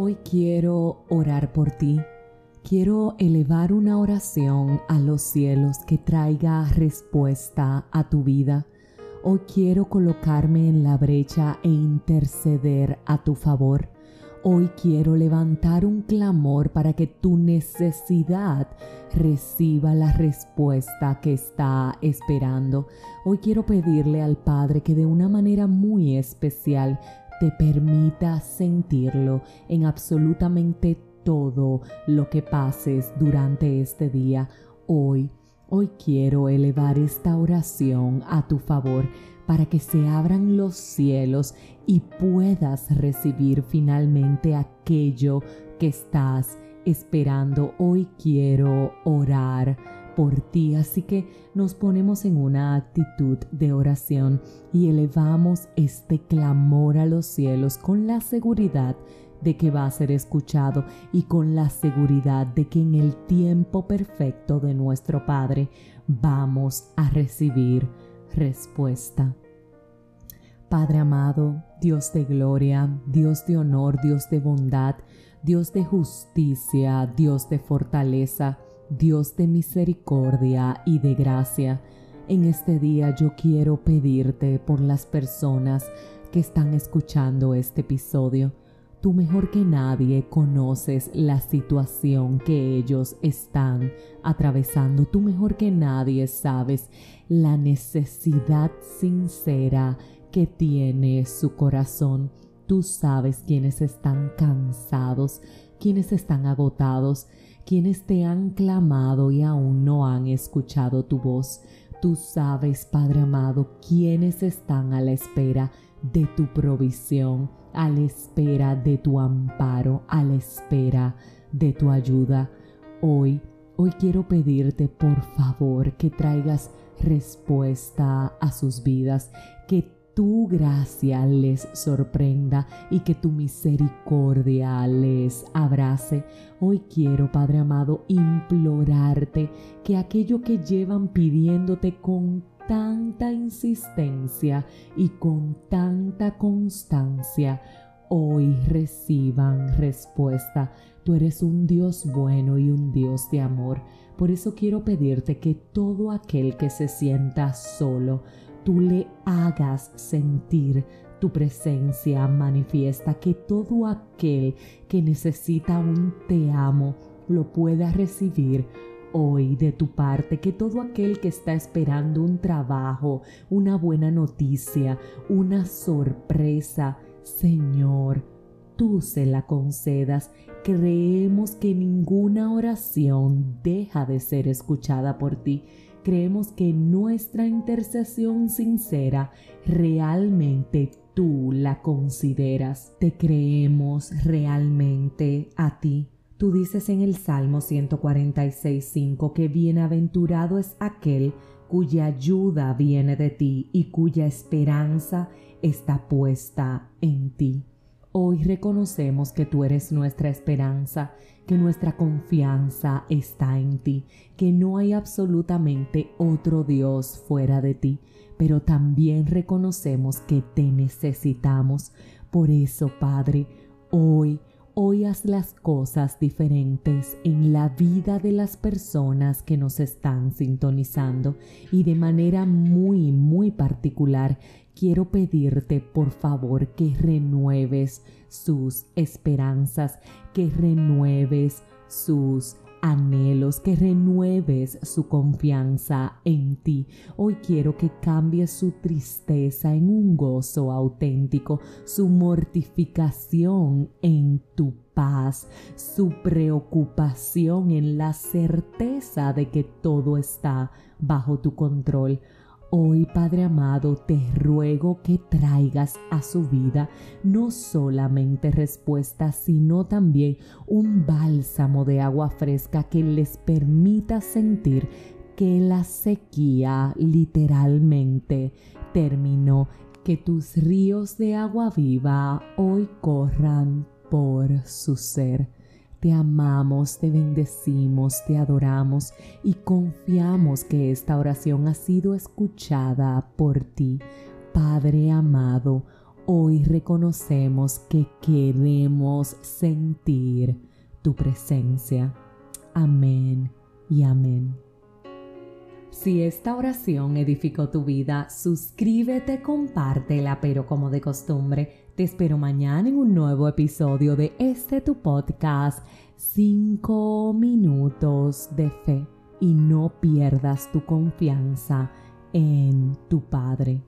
Hoy quiero orar por ti. Quiero elevar una oración a los cielos que traiga respuesta a tu vida. Hoy quiero colocarme en la brecha e interceder a tu favor. Hoy quiero levantar un clamor para que tu necesidad reciba la respuesta que está esperando. Hoy quiero pedirle al Padre que de una manera muy especial te permita sentirlo en absolutamente todo lo que pases durante este día. Hoy, hoy quiero elevar esta oración a tu favor para que se abran los cielos y puedas recibir finalmente aquello que estás esperando. Hoy quiero orar por ti. Así que nos ponemos en una actitud de oración y elevamos este clamor a los cielos con la seguridad de que va a ser escuchado y con la seguridad de que en el tiempo perfecto de nuestro Padre vamos a recibir respuesta. Padre amado, Dios de gloria, Dios de honor, Dios de bondad, Dios de justicia, Dios de fortaleza, Dios de misericordia y de gracia, en este día yo quiero pedirte por las personas que están escuchando este episodio. Tú mejor que nadie conoces la situación que ellos están atravesando. Tú mejor que nadie sabes la necesidad sincera que tiene su corazón. Tú sabes quienes están cansados, quienes están agotados, quienes te han clamado y aún no han escuchado tu voz. Tú sabes, Padre amado, quienes están a la espera de tu provisión, a la espera de tu amparo, a la espera de tu ayuda. Hoy, hoy quiero pedirte por favor que traigas respuesta a sus vidas, que tu gracia les sorprenda y que tu misericordia les abrace. Hoy quiero, Padre amado, implorarte que aquello que llevan pidiéndote con tanta insistencia y con tanta constancia, hoy reciban respuesta. Tú eres un Dios bueno y un Dios de amor. Por eso quiero pedirte que todo aquel que se sienta solo, tú le hagas sentir tu presencia manifiesta, que todo aquel que necesita un te amo lo pueda recibir hoy de tu parte, que todo aquel que está esperando un trabajo, una buena noticia, una sorpresa, Señor, tú se la concedas. Creemos que ninguna oración deja de ser escuchada por ti creemos que nuestra intercesión sincera realmente tú la consideras. Te creemos realmente a ti. Tú dices en el Salmo 146.5 que bienaventurado es aquel cuya ayuda viene de ti y cuya esperanza está puesta en ti. Hoy reconocemos que tú eres nuestra esperanza, que nuestra confianza está en ti, que no hay absolutamente otro Dios fuera de ti, pero también reconocemos que te necesitamos. Por eso, Padre, hoy hoy haz las cosas diferentes en la vida de las personas que nos están sintonizando y de manera muy, muy particular quiero pedirte por favor que renueves sus esperanzas, que renueves sus anhelos, que renueves su confianza en ti. Hoy quiero que cambies su tristeza en un gozo auténtico, su mortificación en tu paz, su preocupación en la certeza de que todo está bajo tu control. Hoy, Padre amado, te ruego que traigas a su vida no solamente respuesta, sino también un bálsamo de agua fresca que les permita sentir que la sequía literalmente terminó, que tus ríos de agua viva hoy corran por su ser. Te amamos, te bendecimos, te adoramos y confiamos que esta oración ha sido escuchada por ti. Padre amado, hoy reconocemos que queremos sentir tu presencia. Amén y amén. Si esta oración edificó tu vida, suscríbete, compártela, pero como de costumbre, te espero mañana en un nuevo episodio de este tu podcast, 5 minutos de fe, y no pierdas tu confianza en tu Padre.